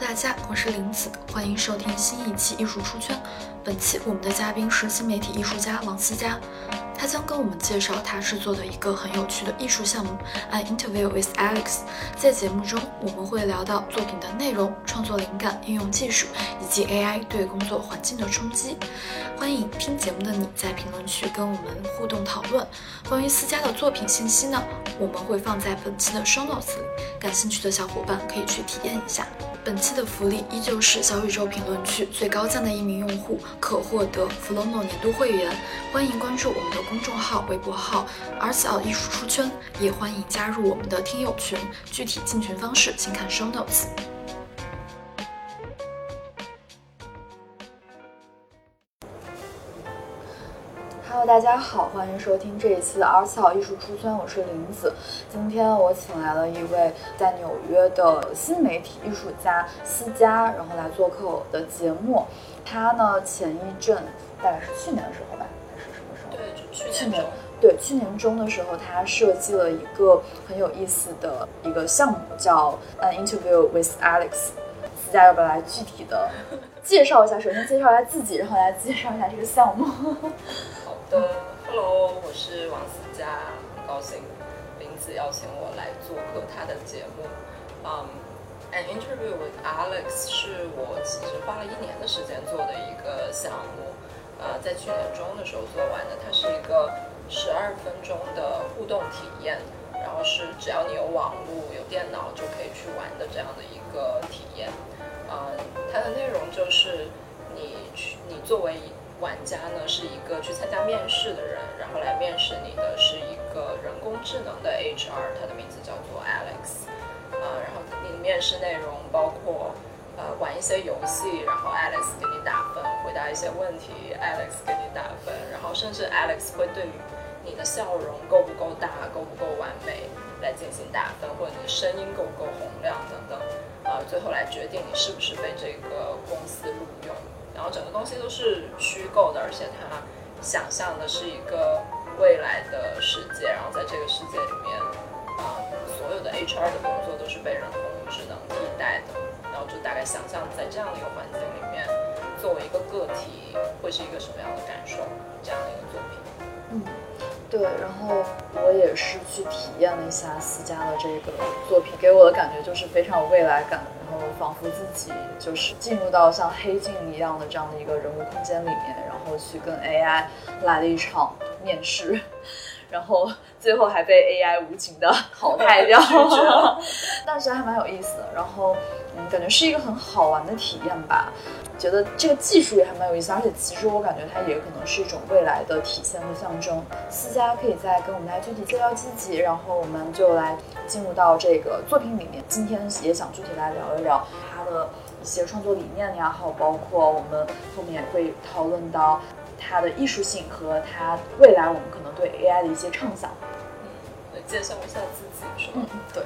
大家，我是林子，欢迎收听新一期艺术出圈。本期我们的嘉宾是新媒体艺术家王思佳。他将跟我们介绍他制作的一个很有趣的艺术项目《An Interview with Alex》。在节目中，我们会聊到作品的内容、创作灵感、应用技术以及 AI 对工作环境的冲击。欢迎听节目的你在评论区跟我们互动讨论。关于思佳的作品信息呢，我们会放在本期的 Show Notes 里，感兴趣的小伙伴可以去体验一下。本期的福利依旧是小宇宙评论区最高赞的一名用户可获得 Flomo 年度会员。欢迎关注我们的公众号、微博号 “Arts 艺术出圈”，也欢迎加入我们的听友群。具体进群方式，请看 Show Notes。Hello，大家好，欢迎收听这一期的《Arts 艺术出圈》，我是林子。今天我请来了一位在纽约的新媒体艺术家思佳，然后来做客我的节目。他呢，前一阵大概是去年的时候吧，还是什么时候？对，就去去年。对，去年中的时候，他设计了一个很有意思的一个项目，叫 An Interview with Alex。思佳要不要来具体的介绍一下？首先介绍一下自己，然后来介绍一下这个项目。的，Hello，我是王思佳，很高兴林子邀请我来做客他的节目。嗯、a n Interview with Alex 是我其实花了一年的时间做的一个项目，呃，在去年中的时候做完的。它是一个十二分钟的互动体验，然后是只要你有网络、有电脑就可以去玩的这样的一个体验。呃，它的内容就是你去，你作为一玩家呢是一个去参加面试的人，然后来面试你的是一个人工智能的 HR，它的名字叫做 Alex。呃，然后你的面试内容包括呃玩一些游戏，然后 Alex 给你打分，回答一些问题，Alex 给你打分，然后甚至 Alex 会对于你的笑容够不够大、够不够完美来进行打分，或者你的声音够不够洪亮等等，呃，最后来决定你是不是被这个公司录用。然后整个东西都是虚构的，而且它想象的是一个未来的世界，然后在这个世界里面，啊、所有的 HR 的工作都是被人工智能替代的。然后就大概想象在这样的一个环境里面，作为一个个体会是一个什么样的感受，这样的一个作品。嗯，对，然后我也是去体验了一下思佳的这个作品，给我的感觉就是非常有未来感，然后仿佛自己就是进入到像黑镜一样的这样的一个人物空间里面，然后去跟 AI 来了一场面试，然后最后还被 AI 无情的淘汰掉，但是还蛮有意思的，然后嗯，感觉是一个很好玩的体验吧。觉得这个技术也还蛮有意思，而且其实我感觉它也可能是一种未来的体现和象征。思佳可以再跟我们来具体介绍自己，然后我们就来进入到这个作品里面。今天也想具体来聊一聊他的一些创作理念呀，还有包括我们后面也会讨论到它的艺术性和它未来我们可能对 AI 的一些畅想。来介绍一下自己是吗？嗯，对，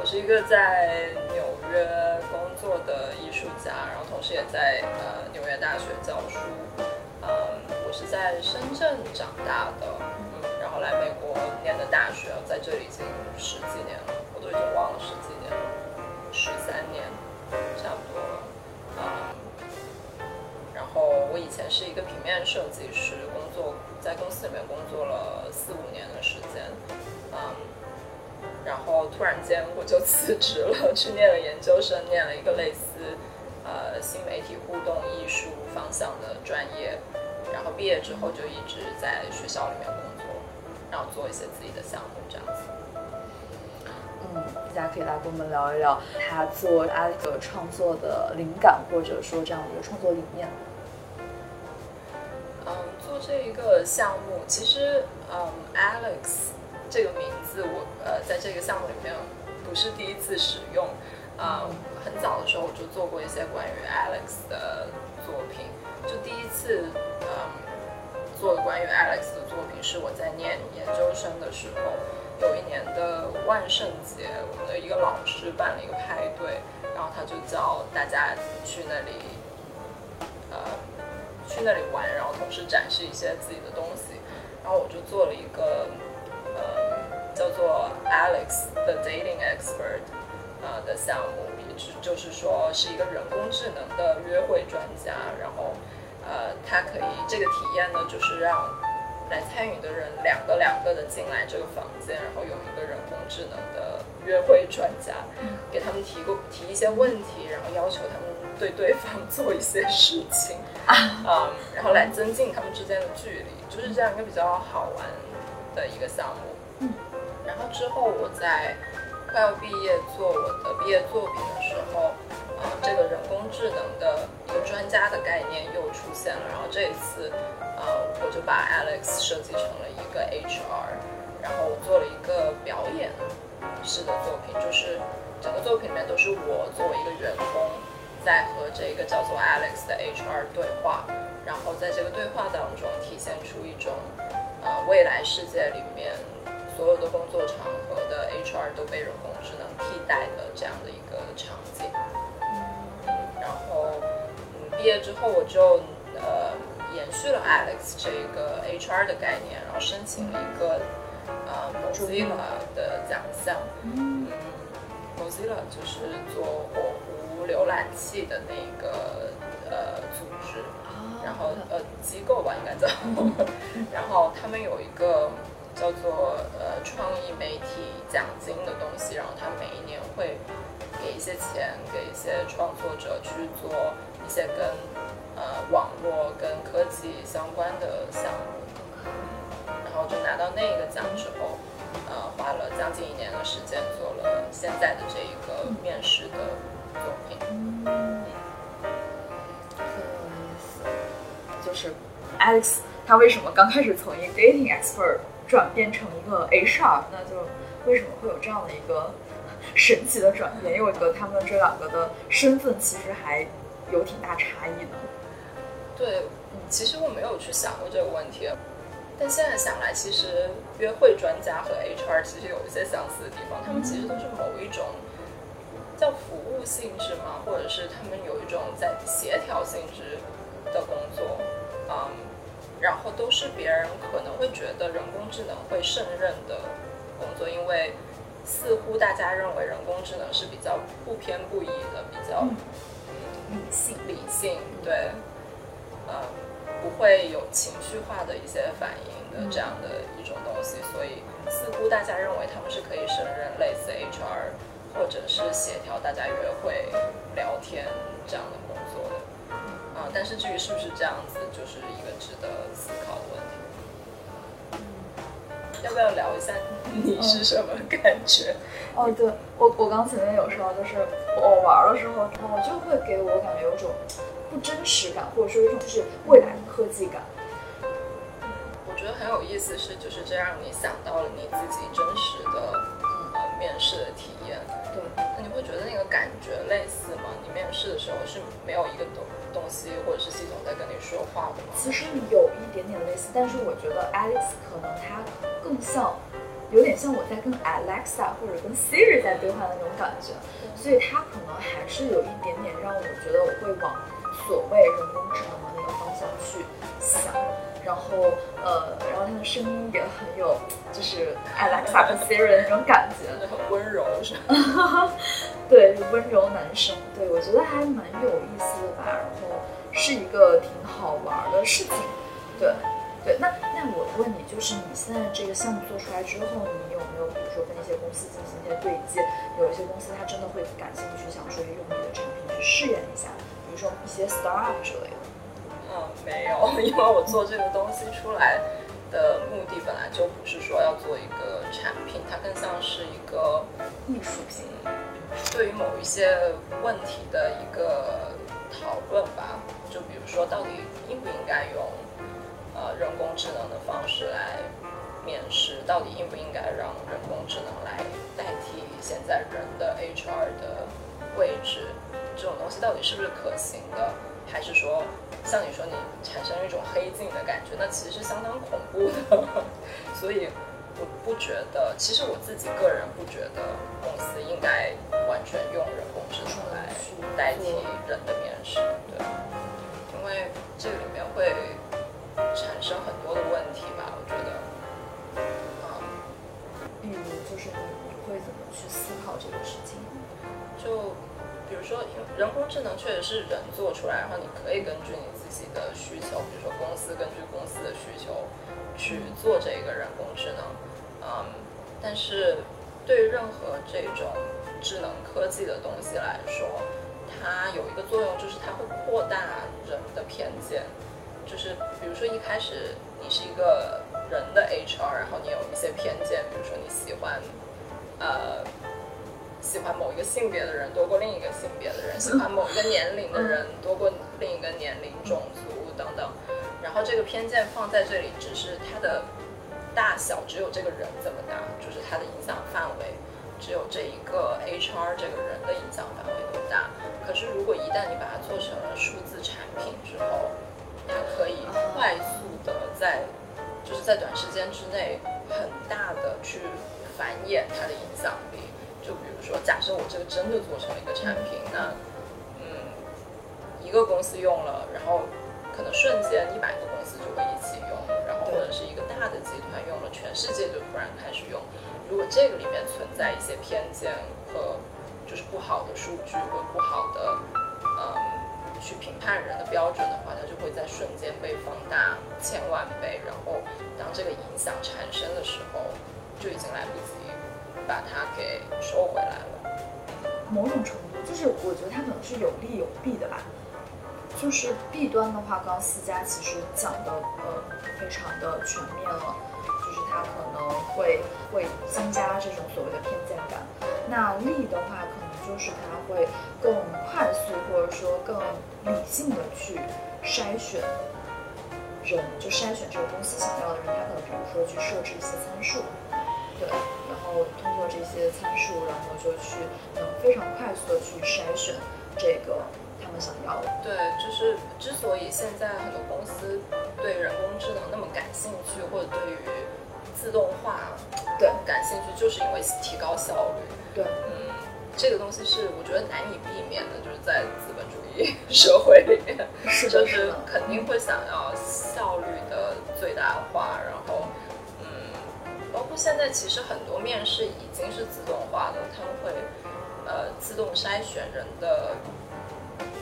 我是一个在纽约工作的艺术家，然后同时也在呃纽约大学教书。嗯，我是在深圳长大的，嗯，然后来美国念的大学，在这里已经十几年了，我都已经忘了十几年了，十三年差不多后我以前是一个平面设计师，工作在公司里面工作了四五年的时间，嗯。然后突然间我就辞职了，去念了研究生，念了一个类似呃新媒体互动艺术方向的专业。然后毕业之后就一直在学校里面工作，然后做一些自己的项目这样子。嗯，大家可以来跟我们聊一聊他做 Alex 创作的灵感，或者说这样的一个创作理念。嗯，做这一个项目，其实嗯 Alex 这个名字我呃在这个项目里面不是第一次使用，啊、很早的时候我就做过一些关于 Alex 的作品，就第一次嗯做关于 Alex 的作品是我在念研究生的时候，有一年的万圣节，我们的一个老师办了一个派对，然后他就叫大家去那里去那里玩，然后同时展示一些自己的东西，然后我就做了一个呃叫做 Alex the Dating Expert 呃的项目，就就是说是一个人工智能的约会专家，然后呃，他可以这个体验呢，就是让来参与的人两个两个的进来这个房间，然后有一个人工智能的约会专家，给他们提供提一些问题，然后要求他们对对方做一些事情啊，然后来增进他们之间的距离，就是这样一个比较好玩的一个项目。嗯，然后之后我在快要毕业做我的毕业作品的时候，啊，这个人工智能的一个专家的概念又出现了。然后这一次，呃，我就把 Alex 设计成了一个 HR，然后我做了一个表演式的作品，就是整个作品里面都是我作为一个员工，在和这个叫做 Alex 的 HR 对话，然后在这个对话当中体现出一种，呃，未来世界里面。所有的工作场合的 HR 都被人工智能替代的这样的一个场景。嗯然后，嗯，毕业之后我就呃延续了 Alex 这个 HR 的概念，然后申请了一个呃 Mozilla 的奖项。嗯，Mozilla 就是做浏览器的那个呃组织，然后呃机构吧应该叫。然后他们有一个。叫做呃创意媒体奖金的东西，然后他每一年会给一些钱给一些创作者去做一些跟呃网络跟科技相关的项目，然后就拿到那个奖之后，呃花了将近一年的时间做了现在的这一个面试的作品。有，就是 Alex 他为什么刚开始从一个 dating expert 转变成一个 HR，那就为什么会有这样的一个神奇的转变？因为我觉得他们这两个的身份其实还有挺大差异的。对，其实我没有去想过这个问题，但现在想来，其实约会专家和 HR 其实有一些相似的地方，他们其实都是某一种叫服务性质吗，或者是他们有一种在协调性质的工作，嗯。然后都是别人可能会觉得人工智能会胜任的工作，因为似乎大家认为人工智能是比较不偏不倚的，比较理性理性，对，呃，不会有情绪化的一些反应的这样的一种东西，所以似乎大家认为他们是可以胜任类似 HR 或者是协调大家约会聊天这样的工作的。啊，但是至于是不是这样子，就是一个值得思考的问题。要不要聊一下你是什么感觉？哦，对我我刚前面有说，就是我玩的时候，然后就会给我感觉有种不真实感，或者说一种就是未来的科技感。我觉得很有意思，是就是这让你想到了你自己真实的呃面试的体验。觉得那个感觉类似吗？你面试的时候是没有一个东东西或者是系统在跟你说话的吗？其实有一点点类似，但是我觉得 Alex 可能它更像，有点像我在跟 Alexa 或者跟 Siri 在对话的那种感觉，所以它可能还是有一点点让我觉得我会往所谓人工智能的那个方向去想，然后呃，然后他的声音也很有就是 Alexa 和 Siri 的那种感觉，很温柔是吗？对，温柔男生，对我觉得还蛮有意思的吧，然后是一个挺好玩的事情，对，对，那那我问你，就是你现在这个项目做出来之后，你有没有比如说跟一些公司进行一些对接？有一些公司他真的会感兴趣，想说用你的产品去试验一下，比如说一些 startup 之类的。没有，因为我做这个东西出来的目的本来就不是说要做一个产品，它更像是一个艺术品。对于某一些问题的一个讨论吧，就比如说到底应不应该用呃人工智能的方式来面试，到底应不应该让人工智能来代替现在人的 HR 的位置，这种东西到底是不是可行的，还是说像你说你产生一种黑镜的感觉，那其实是相当恐怖的，所以。我不觉得，其实我自己个人不觉得公司应该完全用人工智能来代替人的面试，对，因为这里面会产生很多的问题吧，我觉得，嗯，比如就是会怎么去思考这个事情？就比如说人工智能确实是人做出来，然后你可以根据你自己的需求，比如说公司根据公司的需求去做这个人工智能，嗯，但是对于任何这种智能科技的东西来说，它有一个作用，就是它会扩大人的偏见。就是比如说一开始你是一个人的 HR，然后你有一些偏见，比如说你喜欢，呃，喜欢某一个性别的人多过另一个性别的人，喜欢某一个年龄的人多过另一个年龄、种族等等。然后这个偏见放在这里，只是它的大小只有这个人这么大，就是它的影响范围。只有这一个 HR 这个人的影响范围多大？可是如果一旦你把它做成了数字产品之后，它可以快速的在，就是在短时间之内很大的去繁衍它的影响力。就比如说，假设我这个真的做成了一个产品，那嗯，一个公司用了，然后可能瞬间一百个公司就会一起用，然后或者是一个大的集团用了，全世界就突然开始用。如果这个里面存在一些偏见和就是不好的数据或不好的嗯去评判人的标准的话，它就会在瞬间被放大千万倍，然后当这个影响产生的时候，就已经来不及把它给收回来了。某种程度就是我觉得它可能是有利有弊的吧。就是弊端的话，刚刚思佳其实讲的呃非常的全面了。就是它可能会会增加这种所谓的偏见感，那利的话可能就是它会更快速或者说更理性的去筛选人，就筛选这个公司想要的人，他可能比如说去设置一些参数，对，然后通过这些参数，然后就去能非常快速的去筛选这个他们想要的。对，就是之所以现在很多公司对人工智能那么感兴趣，或者对于自动化，对，感兴趣就是因为提高效率。对，嗯，这个东西是我觉得难以避免的，就是在资本主义 社会里面，是就是肯定会想要效率的最大化。然后，嗯，现在其实很多面试已经是自动化的，他们会呃自动筛选人的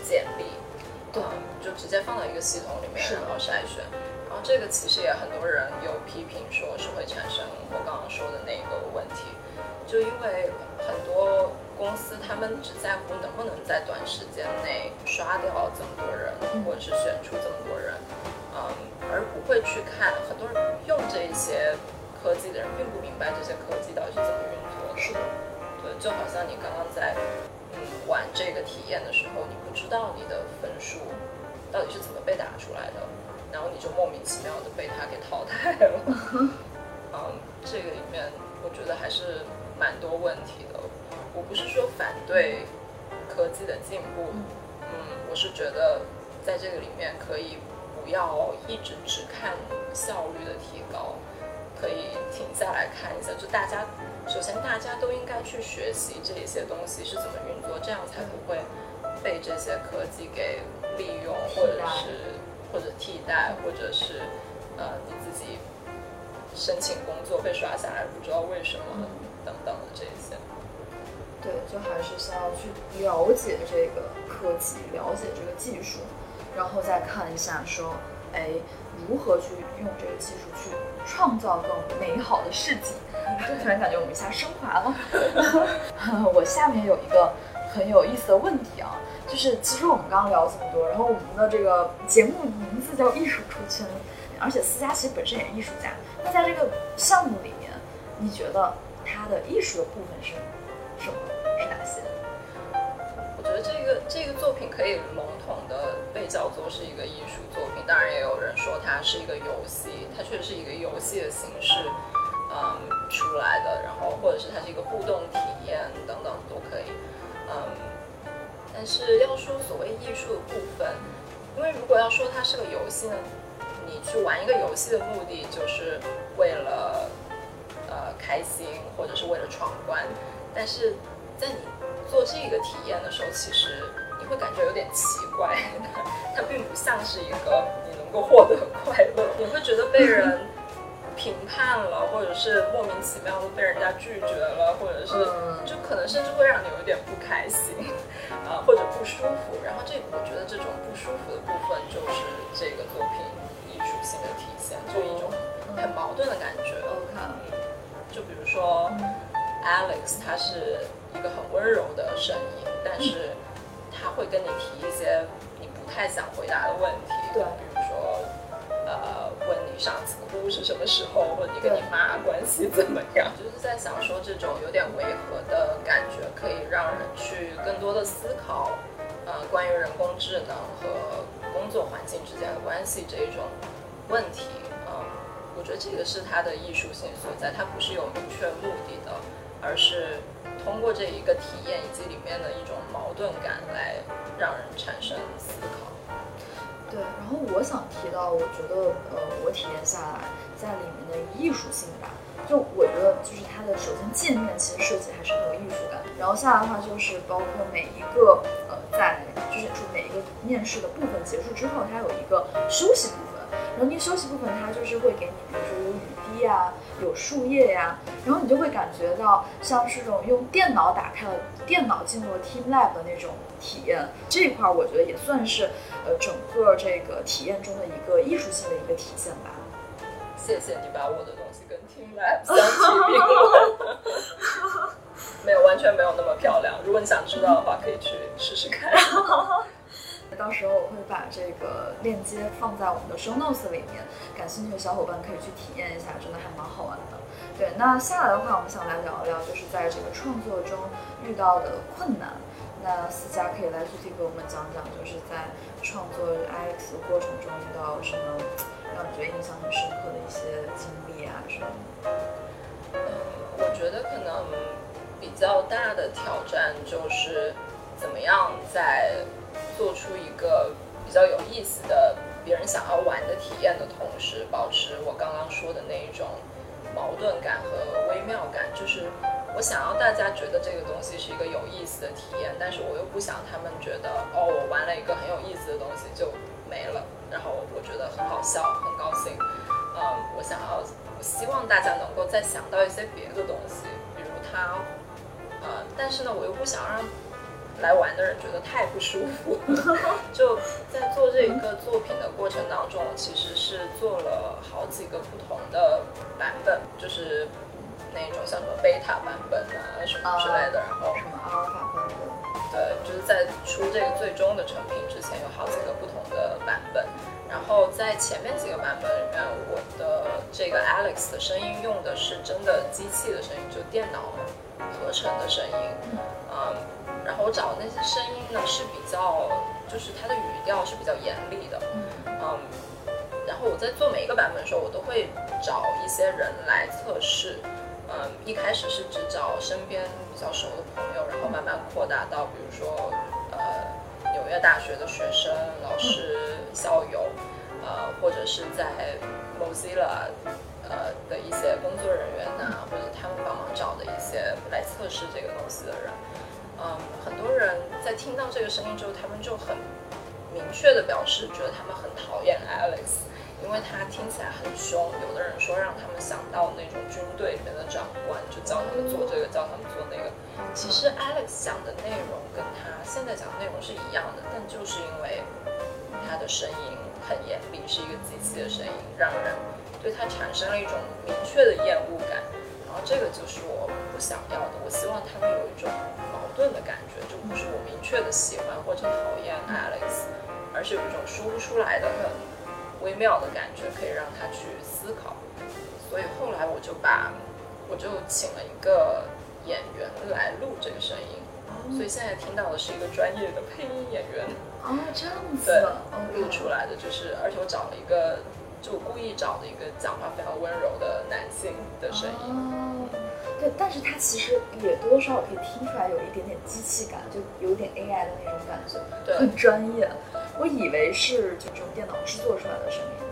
简历，对，就直接放到一个系统里面，然后筛选。然后这个其实也很多人有批评，说是会产生我刚刚说的那个问题，就因为很多公司他们只在乎能不能在短时间内刷掉这么多人，或者是选出这么多人，嗯，而不会去看很多人用这一些科技的人并不明白这些科技到底是怎么运作的。是的，对，就好像你刚刚在嗯玩这个体验的时候，你不知道你的分数到底是怎么被打出来的。然后你就莫名其妙的被他给淘汰了，嗯，这个里面我觉得还是蛮多问题的。我不是说反对科技的进步，嗯，我是觉得在这个里面可以不要一直只看效率的提高，可以停下来看一下，就大家首先大家都应该去学习这些东西是怎么运作，这样才不会被这些科技给利用或者是。或者替代，或者是，呃，你自己申请工作被刷下来，不知道为什么等等的这些。对，就还是先要去了解这个科技，了解这个技术，然后再看一下说，哎，如何去用这个技术去创造更美好的世界。突然感觉我们一下升华了。我下面有一个很有意思的问题啊。就是其实我们刚刚聊这么多，然后我们的这个节目名字叫艺术出圈，而且思佳其实本身也是艺术家。那在这个项目里面，你觉得它的艺术的部分是什么？是哪些？我觉得这个这个作品可以笼统的被叫做是一个艺术作品，当然也有人说它是一个游戏，它确实是一个游戏的形式，嗯，出来的，然后或者是它是一个互动体验等等都可以，嗯。但是要说所谓艺术的部分，因为如果要说它是个游戏呢，你去玩一个游戏的目的就是为了呃开心或者是为了闯关，但是在你做这个体验的时候，其实会感觉有点奇怪，它并不像是一个你能够获得快乐，你会觉得被人评判了，或者是莫名其妙的被人家拒绝了，或者是就可能甚至会让你有一点不开心。啊，或者不舒服。然后这我觉得这种不舒服的部分就是这个作品艺术性的体现，就一种很矛盾的感觉。OK，就比如说 Alex，他是一个很温柔的声音，但是他会跟你提一些你不太想回答的问题。对，比如说呃，问你上次哭是什么时候，或者你跟你妈关系怎么样，就是在想说这种有点违和的感觉，可以让人去更多的思考，呃，关于人工智能和工作环境之间的关系这一种问题。嗯，我觉得这个是它的艺术性所在，它不是有明确目的的，而是通过这一个体验以及里面的一种矛盾感来让人产生思考。对，然后我想提到，我觉得，呃，我体验下来，在里面的艺术性吧，就我觉得，就是它的首先界面其实设计还是很有艺术感，然后下来的话就是包括每一个，呃，在就是说每一个面试的部分结束之后，它有一个休息部分，然后那休息部分它就是会给你，比如说有呀，有树叶呀，然后你就会感觉到像是这种用电脑打开了电脑进入了 Team Lab 的那种体验，这一块我觉得也算是。呃，整个这个体验中的一个艺术性的一个体现吧。谢谢你把我的东西跟 Team Lab 相提并论。没有，完全没有那么漂亮。如果你想知道的话，可以去试试看。到时候我会把这个链接放在我们的 Show Notes 里面，感兴趣的小伙伴可以去体验一下，真的还蛮好玩的。对，那下来的话，我们想来聊一聊，就是在这个创作中遇到的困难。那思佳可以来具体给我们讲讲，就是在创作 Alex 过程中遇到什么让你觉得印象很深刻的一些经历啊什么？嗯，我觉得可能比较大的挑战就是怎么样在做出一个比较有意思的、别人想要玩的体验的同时，保持我刚刚说的那一种矛盾感和微妙感，就是。我想要大家觉得这个东西是一个有意思的体验，但是我又不想他们觉得哦，我玩了一个很有意思的东西就没了，然后我觉得很好笑，很高兴。嗯，我想要，希望大家能够再想到一些别的东西，比如它，呃，但是呢，我又不想让来玩的人觉得太不舒服。就在做这一个作品的过程当中，其实是做了好几个不同的版本，就是。那种像什么贝塔版本啊什么之类的，然后什么阿尔法版本，对，就是在出这个最终的成品之前，有好几个不同的版本。然后在前面几个版本里面，我的这个 Alex 的声音用的是真的机器的声音，就电脑合成的声音。我找的那些声音呢是比较，就是它的语调是比较严厉的。嗯，然后我在做每一个版本的时候，我都会找一些人来测试。嗯，一开始是只找身边比较熟的朋友，然后慢慢扩大到，比如说，呃，纽约大学的学生、老师、校友，呃，或者是在 Mozilla，呃的一些工作人员呐，或者他们帮忙找的一些来测试这个东西的人。嗯，很多人在听到这个声音之后，他们就很明确的表示，觉得他们很讨厌 Alex。因为他听起来很凶，有的人说让他们想到那种军队里面的长官，就叫他们做这个，叫他们做那个。其实 Alex 讲的内容跟他现在讲的内容是一样的，但就是因为他的声音很严厉，是一个机器的声音，让人对他产生了一种明确的厌恶感。然后这个就是我不想要的，我希望他们有一种盾的感觉，就不是我明确的喜欢或者讨厌 Alex，而是有一种说不出来的很。微妙的感觉可以让他去思考，所以后来我就把，我就请了一个演员来录这个声音，所以现在听到的是一个专业的配音演员。哦，这样子，对录出来的就是，而且我找了一个，就故意找的一个讲话非常温柔的男性的声音。哦，对，但是它其实也多多少少可以听出来有一点点机器感，就有点 AI 的那种感觉，对，很专业。我以为是就这种电脑制作出来的声音，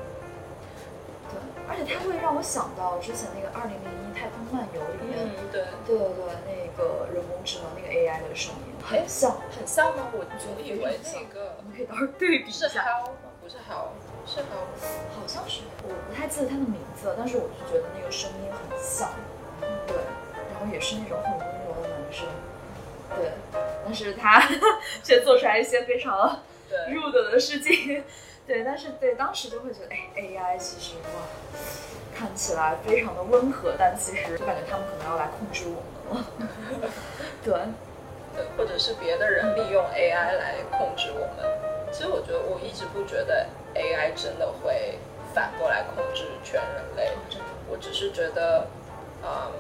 对，而且它会让我想到之前那个《二零零一太空漫游》里面，对对对对，那个人工智能那个 AI 的声音，很像，很像吗？我觉得以为那个，我们可以到时候对比一下。是？不是 Hell，好像是，我不太记得它的名字，但是我就觉得那个声音很像，也是那种很温柔的男生。对，但是他 却做出来一些非常对 rude 的事情。对，但是对当时就会觉得，哎，AI 其实哇，看起来非常的温和，但其实就感觉他们可能要来控制我们了。对，对，或者是别的人利用 AI 来控制我们。其实我觉得我一直不觉得 AI 真的会反过来控制全人类，我只是觉得，嗯，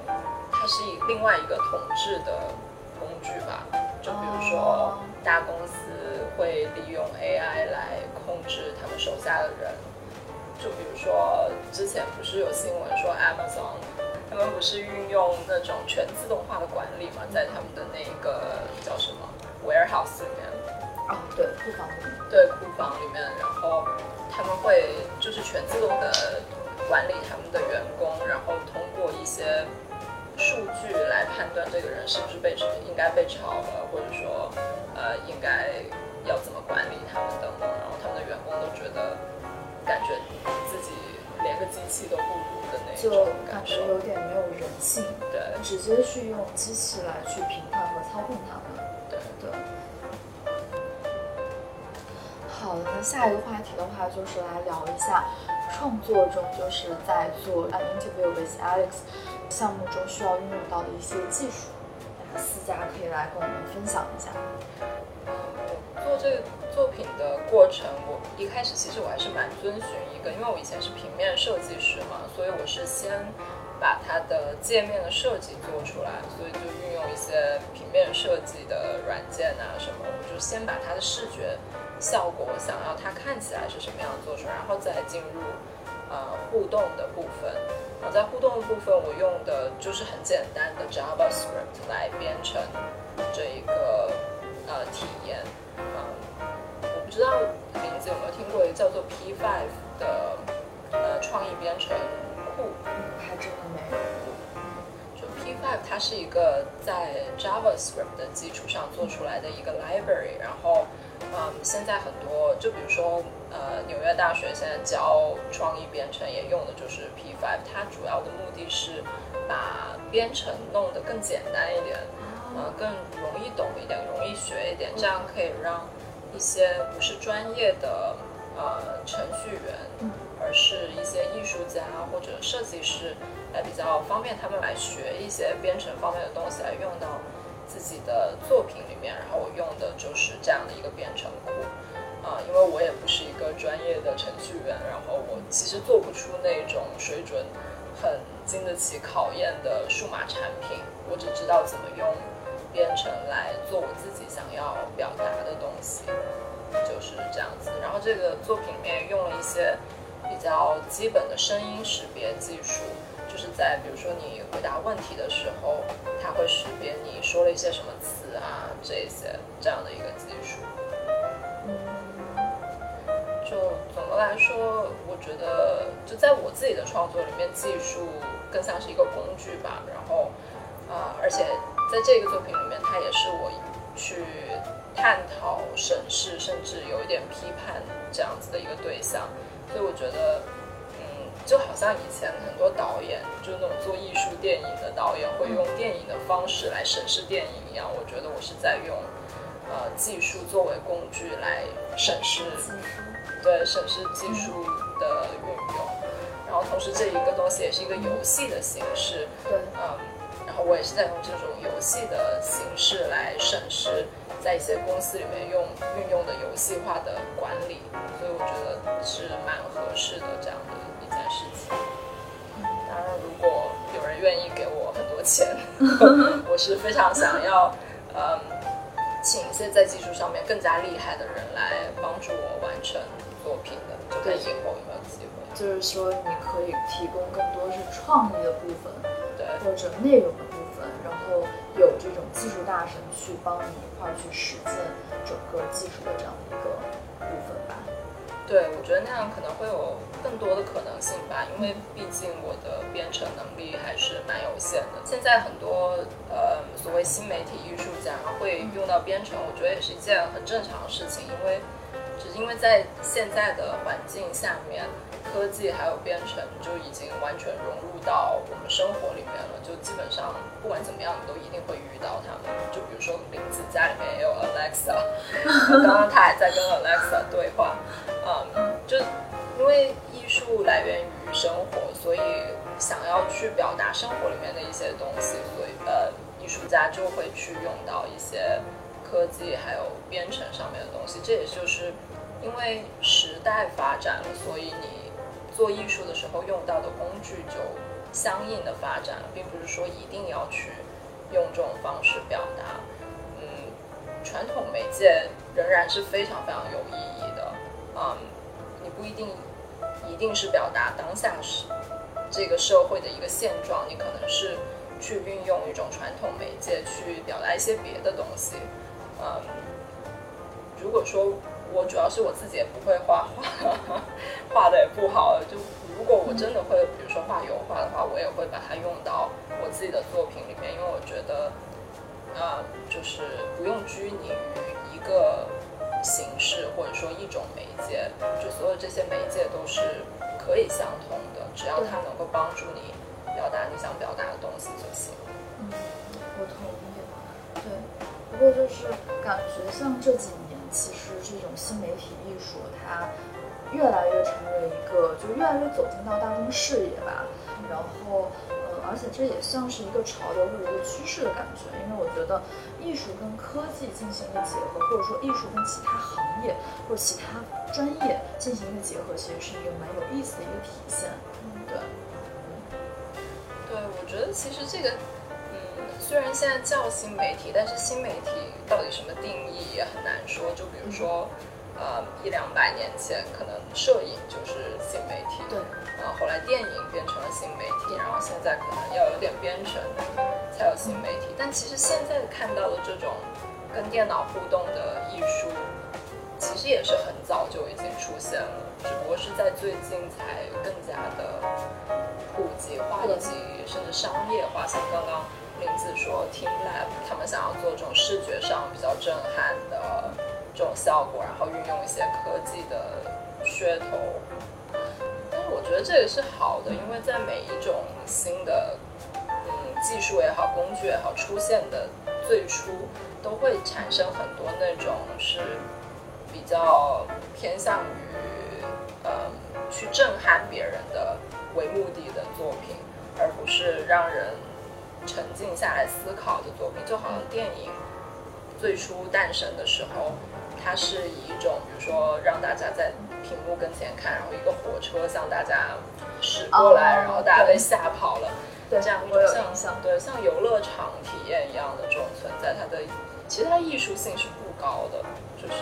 它是以另外一个统治的工具吧。就比如说哦大公司会利用 AI 来控制他们手下的人，就比如说之前不是有新闻说 Amazon 他们不是运用那种全自动化的管理嘛，在他们的那个叫什么 warehouse 里面，哦，对，库房里面，对库房里面，然后他们会就是全自动的管理他们的员工，然后通过一些数据来判断这个人是不是被应该被炒了，或者说呃应该要怎么管理他们等等，然后他们的员工都觉得感觉自己连个机器都不如的那就种感觉感受，有点没有人性，对直接去用机器来去评判和操控他们。对。对。好的，那下一个话题的话，就是来聊一下创作中，就是在做《Interview with Alex》项目中需要运用到的一些技术。那思佳可以来跟我们分享一下。我做这个作品的过程，我一开始其实我还是蛮遵循一个，因为我以前是平面设计师嘛，所以我是先把它的界面的设计做出来，所以就运用一些平面设计的软件啊什么，我就先把它的视觉效果，想要它看起来是什么样做出来，然后再进入呃互动的部分。在互动的部分，我用的就是很简单的 JavaScript 来编程这一个呃体验。嗯，我不知道名字有没有听过一个叫做 P5 的呃创意编程库。嗯，还真的没有。就 P5 它是一个在 JavaScript 的基础上做出来的一个 library，然后嗯，现在很多就比如说呃纽约大学现在教创意编程也用的就是 P5，它主要的目的是把编程弄得更简单一点，呃更容易懂一点，容易学一点，这样可以让一些不是专业的呃程序员。是一些艺术家或者设计师来比较方便他们来学一些编程方面的东西，来用到自己的作品里面。然后我用的就是这样的一个编程库，啊、因为我也不是一个专业的程序员，然后我其实做不出那种水准很经得起考验的数码产品，我只知道怎么用编程来做我自己想要表达的东西，就是这样子。然后这个作品里面用了一些。比较基本的声音识别技术，就是在比如说你回答问题的时候，它会识别你说了一些什么词啊，这些这样的一个技术。就总的来说，我觉得就在我自己的创作里面，技术更像是一个工具吧。然后，啊、而且在这个作品里面，它也是我去探讨、审视，甚至有一点批判这样子的一个对象。所以我觉得，嗯，就好像以前很多导演，就是那种做艺术电影的导演，会用电影的方式来审视电影一样。我觉得我是在用，呃，技术作为工具来审视，对，审视技术的运用。然后同时这一个东西也是一个游戏的形式，对，嗯，然后我也是在用这种游戏的形式来审视在一些公司里面用运用的游戏化的管理，所以我觉得是蛮合适的这样的一件事情。当然，如果有人愿意给我很多钱，我是非常想要，嗯，请一些在技术上面更加厉害的人来帮助我完成作品的，就看以后有没有机会。就是说你可以提供更多是创意的部分，对，或者内容后有这种技术大神去帮你一块儿去实践整个技术的这样的一个部分吧。对，我觉得那样可能会有更多的可能性吧，因为毕竟我的编程能力还是蛮有限的。现在很多呃所谓新媒体艺术家会用到编程，我觉得也是一件很正常的事情，因为只是因为在现在的环境下面，科技还有编程就已经完全融入到我们生活里面了，就基本上不管怎么样，你都一定会遇到他们。就比如说林子家里面也有 Alexa，刚刚他还在跟 Alexa 对话，嗯，就因为艺术来源于生活，所以想要去表达生活里面的一些东西，所以呃，艺术家就会去用到一些科技还有编程上面的东西。这也就是因为时代发展了，所以你做艺术的时候用到的工具就相应的发展了，并不是说一定要去用这种方式表达。嗯，传统媒介仍然是非常非常有意义的。嗯，你不一定一定是表达当下是这个社会的一个现状，你可能是去运用一种传统媒介去表达一些别的东西。嗯，如果说我主要是我自己也不会画画，画的也不好，就如果我真的会，比如说画油画的话，我也会把它用到我自己的作品里面，因为我觉得，呃，就是不用拘泥于一个形式或者说一种媒介，就所有这些媒介都是可以相通的，只要它能够帮助你表达你想表达的东西就行。嗯，我同不过就是感觉像这几年，其实这种新媒体艺术它越来越成为一个，就越来越走进到大众视野吧。然后，呃，而且这也像是一个潮流或者一个趋势的感觉，因为我觉得艺术跟科技进行一个结合，或者说艺术跟其他行业或者其他专业进行一个结合，其实是一个蛮有意思的一个体现。嗯，对。对，我觉得其实这个，虽然现在叫新媒体，但是新媒体到底什么定义也很难说。就比如说，呃，一两百年前可能摄影就是新媒体，对。然后后来电影变成了新媒体，然后现在可能要有点编程才有新媒体。但其实现在看到的这种跟电脑互动的艺术，其实也是很早就已经出现了，只不过是在最近才更加的普及化以及甚至商业化。像刚刚林子说 Team Lab，他们想要做这种视觉上比较震撼的这种效果，然后运用一些科技的噱头。但是我觉得这也是好的，因为在每一种新的嗯技术也好、工具也好出现的最初，都会产生很多那种是比较偏向于嗯去震撼别人的为目的的作品，而不是让人沉静下来思考的作品。就好像电影最初诞生的时候，它是以一种比如说让大家在屏幕跟前看，然后一个火车向大家驶过来，哦然后大家被吓跑了。对，这样我有像印象。对像游乐场体验一样的这种存在，它的其实它艺术性是不高的，就是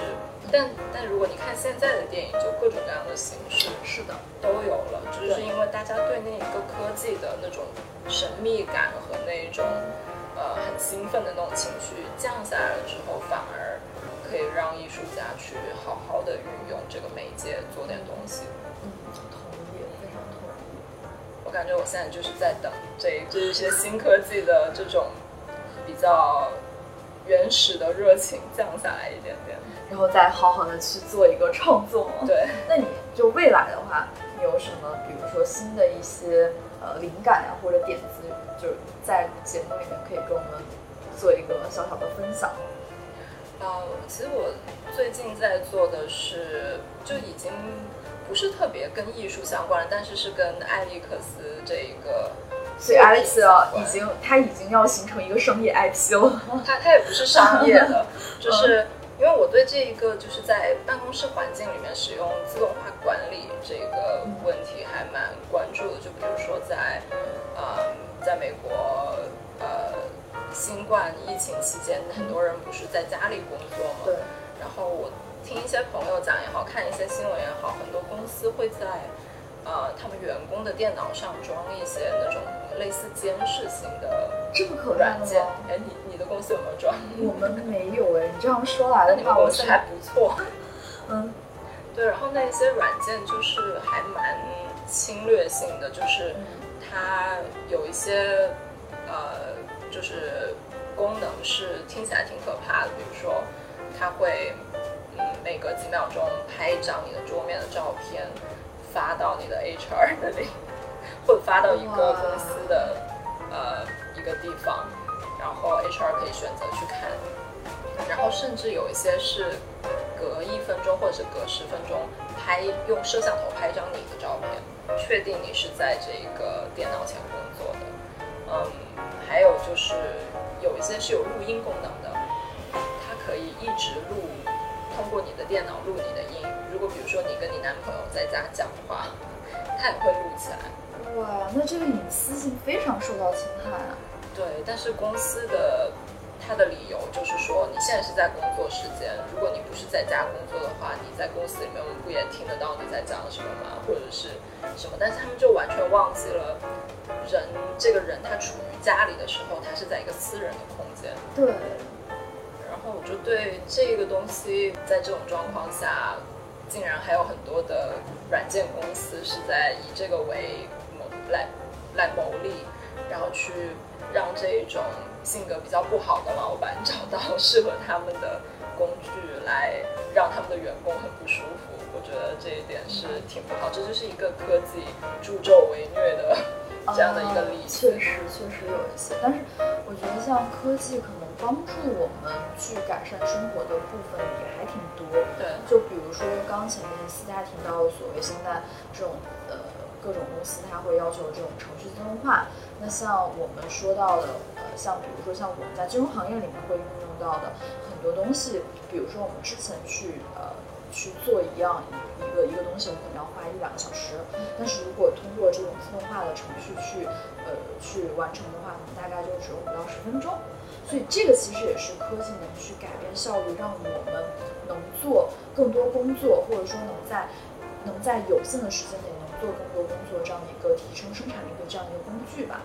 但但如果你看现在的电影，就各种各样的形式是的，都有了，就是因为大家对那一个科技的那种神秘感和那种呃很兴奋的那种情绪降下来了之后，反而可以让艺术家去好好的运用这个媒介做点东西。嗯，同意，非常同意。我感觉我现在就是在等这这一些新科技的这种比较原始的热情降下来一点点。然后再好好的去做一个创作。对，那你就未来的话，你有什么，比如说新的一些呃灵感啊、或者点子，就是在节目里面可以跟我们做一个小小的分享？呃，其实我最近在做的是，就已经不是特别跟艺术相关，但是是跟艾利克斯这一个所以 Alex 已经，他已经要形成一个商业 IP 了。他他也不是商业的，就是因为我对这一个就是在办公室环境里面使用自动化管理这个问题还蛮关注的。就比如说在呃，在美国呃新冠疫情期间，很多人不是在家里工作嘛，对，然后我听一些朋友讲也好，看一些新闻也好，很多公司会在呃他们员工的电脑上装一些那种类似监视型的这么可软件吗？。哎，你你的公司有没有装？我们没有哎，你这样说来那你们的话，我是公司还不错。嗯，对，然后那些软件就是还蛮侵略性的，就是它有一些呃，就是功能是听起来挺可怕的，比如说它会嗯每隔几秒钟拍一张你的桌面的照片，发到你的 HR 那里，或者发到一个公司的呃一个地方，然后 HR 可以选择去看。然后甚至有一些是隔一分钟或者是隔十分钟拍，用摄像头拍一张你的照片，确定你是在这个电脑前工作的。嗯，还有就是有一些是有录音功能的，它可以一直录，通过你的电脑录你的音。如果比如说你跟你男朋友在家讲话，它也会录起来。哇，那这个隐私性非常受到侵害啊。对，但是公司的。他的理由就是说，你现在是在工作时间，如果你不是在家工作的话，你在公司里面，我们不也听得到你在讲什么吗？或者是什么？但是他们就完全忘记了，人这个人他处于家里的时候，他是在一个私人的空间。对。然后我就对这个东西，在这种状况下，竟然还有很多的软件公司是在以这个为谋来来谋利，然后去让这一种。性格比较不好的老板找到适合他们的工具来让他们的员工很不舒服，我觉得这一点是挺不好。这就是一个科技助纣为虐的这样的一个例子。确实，确实有一些。但是我觉得像科技可能帮助我们去改善生活的部分也还挺多。对，就比如说刚前面私家提到的所谓现在这种呃各种公司它会要求这种程序自动化。那像我们说到的，呃，像比如说像我们在金融行业里面会运用到的很多东西，比如说我们之前去呃去做一样一个一个东西，我可能要花一两个小时，但是如果通过这种自动化的程序去呃去完成的话，可能大概就只有五到十分钟。所以这个其实也是科技能去改变效率，让我们能做更多工作，或者说能在能在有限的时间内能。做更多工作这样的一个提升生产力的这样一个工具吧，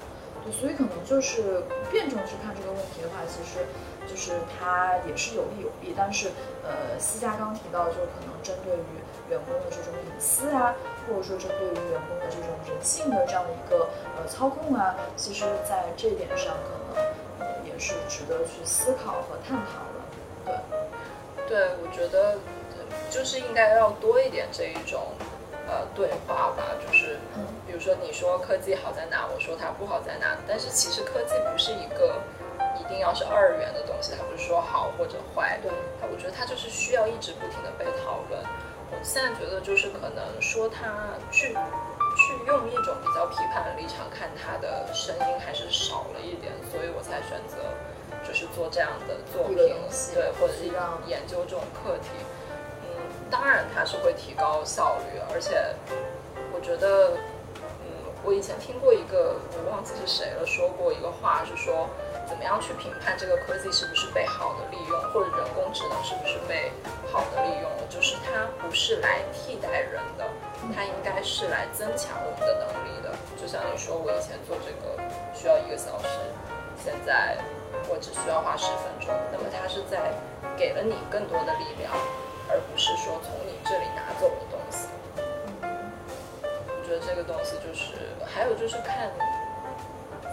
对，所以可能就是辩证去看这个问题的话，其实就是它也是有利有弊。但是，呃，思佳刚提到，就可能针对于员工的这种隐私啊，或者说针对于员工的这种人性的这样的一个呃操控啊，其实在这点上可能也是值得去思考和探讨的。对，对，我觉得就是应该要多一点这一种。呃，对话吧，就是，比如说你说科技好在哪，我说它不好在哪，但是其实科技不是一个一定要是二元的东西，它不是说好或者坏，对，它我觉得它就是需要一直不停的被讨论。我现在觉得就是可能说它去去用一种比较批判的立场看它的声音还是少了一点，所以我才选择就是做这样的作品，对，或者是研究这种课题。嗯当然，它是会提高效率，而且我觉得，嗯，我以前听过一个，我忘记是谁了，说过一个话，是说怎么样去评判这个科技是不是被好的利用，或者人工智能是不是被好的利用了，就是它不是来替代人的，它应该是来增强我们的能力的。就像你说，我以前做这个需要一个小时，现在我只需要花十分钟，那么它是在给了你更多的力量。而不是说从你这里拿走的东西。我觉得这个东西就是，还有就是看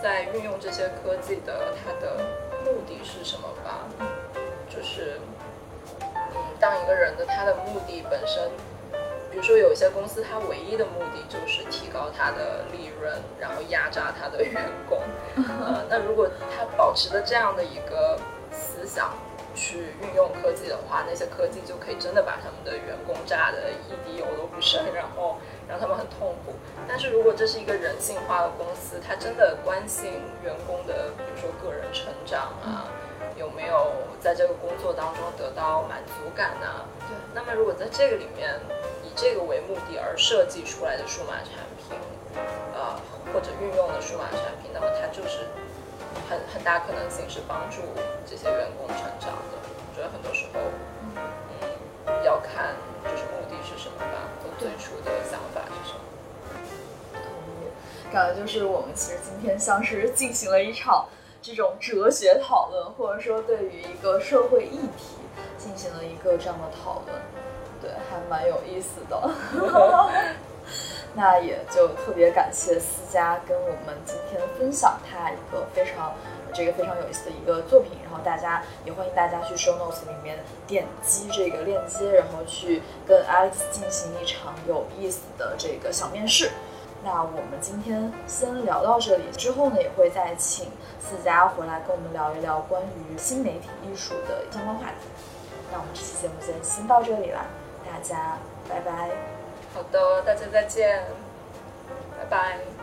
在运用这些科技的它的目的是什么吧。就是，嗯，当一个人的他的目的本身，比如说有一些公司，它唯一的目的就是提高它的利润，然后压榨它的员工。呃，那如果他保持着这样的一个思想。去运用科技的话，那些科技就可以真的把他们的员工榨得一滴油都不剩，然后让他们很痛苦。但是如果这是一个人性化的公司，他真的关心员工的，比如说个人成长啊，有没有在这个工作当中得到满足感啊？对。那么如果在这个里面以这个为目的而设计出来的数码产品，呃，或者运用的数码产品，那么它就是。很很大可能性是帮助这些员工成长的。我觉得很多时候，嗯，要看感觉就是我们其实今天像是进行了一场这种哲学讨论，或者说对于一个社会议题进行了一个这样的讨论，对，还蛮有意思的。那也就特别感谢思佳跟我们今天分享他一个非常这个非常有意思的一个作品，然后大家也欢迎大家去 show notes 里面点击这个链接，然后去跟 Alex 进行一场有意思的这个小面试。那我们今天先聊到这里，之后呢也会再请四家回来跟我们聊一聊关于新媒体艺术的相关话题。那我们这期节目就先到这里了，大家拜拜。好的，大家再见，拜拜。